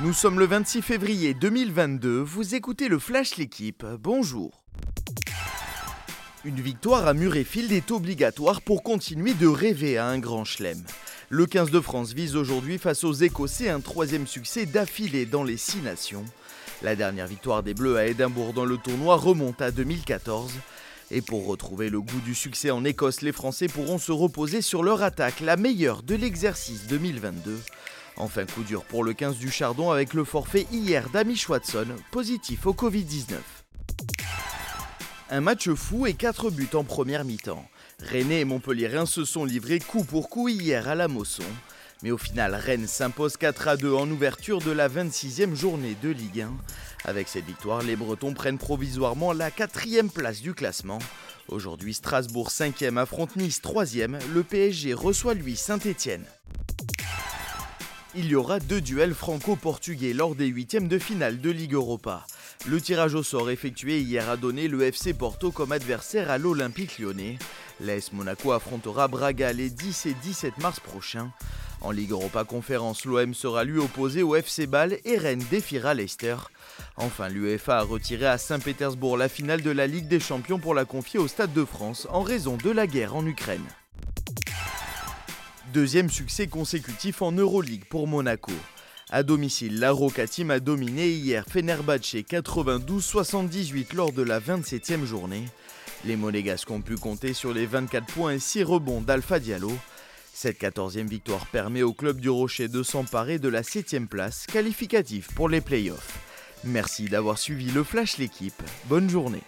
Nous sommes le 26 février 2022, vous écoutez le Flash L'équipe, bonjour. Une victoire à Murrayfield est obligatoire pour continuer de rêver à un grand chelem. Le 15 de France vise aujourd'hui face aux Écossais un troisième succès d'affilée dans les six nations. La dernière victoire des Bleus à Édimbourg dans le tournoi remonte à 2014. Et pour retrouver le goût du succès en Écosse, les Français pourront se reposer sur leur attaque, la meilleure de l'exercice 2022. Enfin, coup dur pour le 15 du Chardon avec le forfait hier d'Amish Watson, positif au Covid-19. Un match fou et 4 buts en première mi-temps. Rennes et Montpellier se sont livrés coup pour coup hier à la Mosson. Mais au final, Rennes s'impose 4 à 2 en ouverture de la 26e journée de Ligue 1. Avec cette victoire, les Bretons prennent provisoirement la quatrième place du classement. Aujourd'hui, Strasbourg 5e affronte Nice 3e, le PSG reçoit lui Saint-Étienne. Il y aura deux duels franco-portugais lors des huitièmes de finale de Ligue Europa. Le tirage au sort effectué hier a donné le FC Porto comme adversaire à l'Olympique lyonnais. L'AS Monaco affrontera Braga les 10 et 17 mars prochains. En Ligue Europa Conférence, l'OM sera lui opposé au FC Bâle et Rennes défiera Leicester. Enfin, l'UEFA a retiré à Saint-Pétersbourg la finale de la Ligue des Champions pour la confier au Stade de France en raison de la guerre en Ukraine. Deuxième succès consécutif en Euroleague pour Monaco. À domicile, la Roca Team a dominé hier Fenerbahce 92-78 lors de la 27e journée. Les Monégasques ont pu compter sur les 24 points et 6 rebonds d'Alpha Diallo. Cette 14e victoire permet au club du Rocher de s'emparer de la 7e place qualificative pour les playoffs. Merci d'avoir suivi le Flash l'équipe. Bonne journée.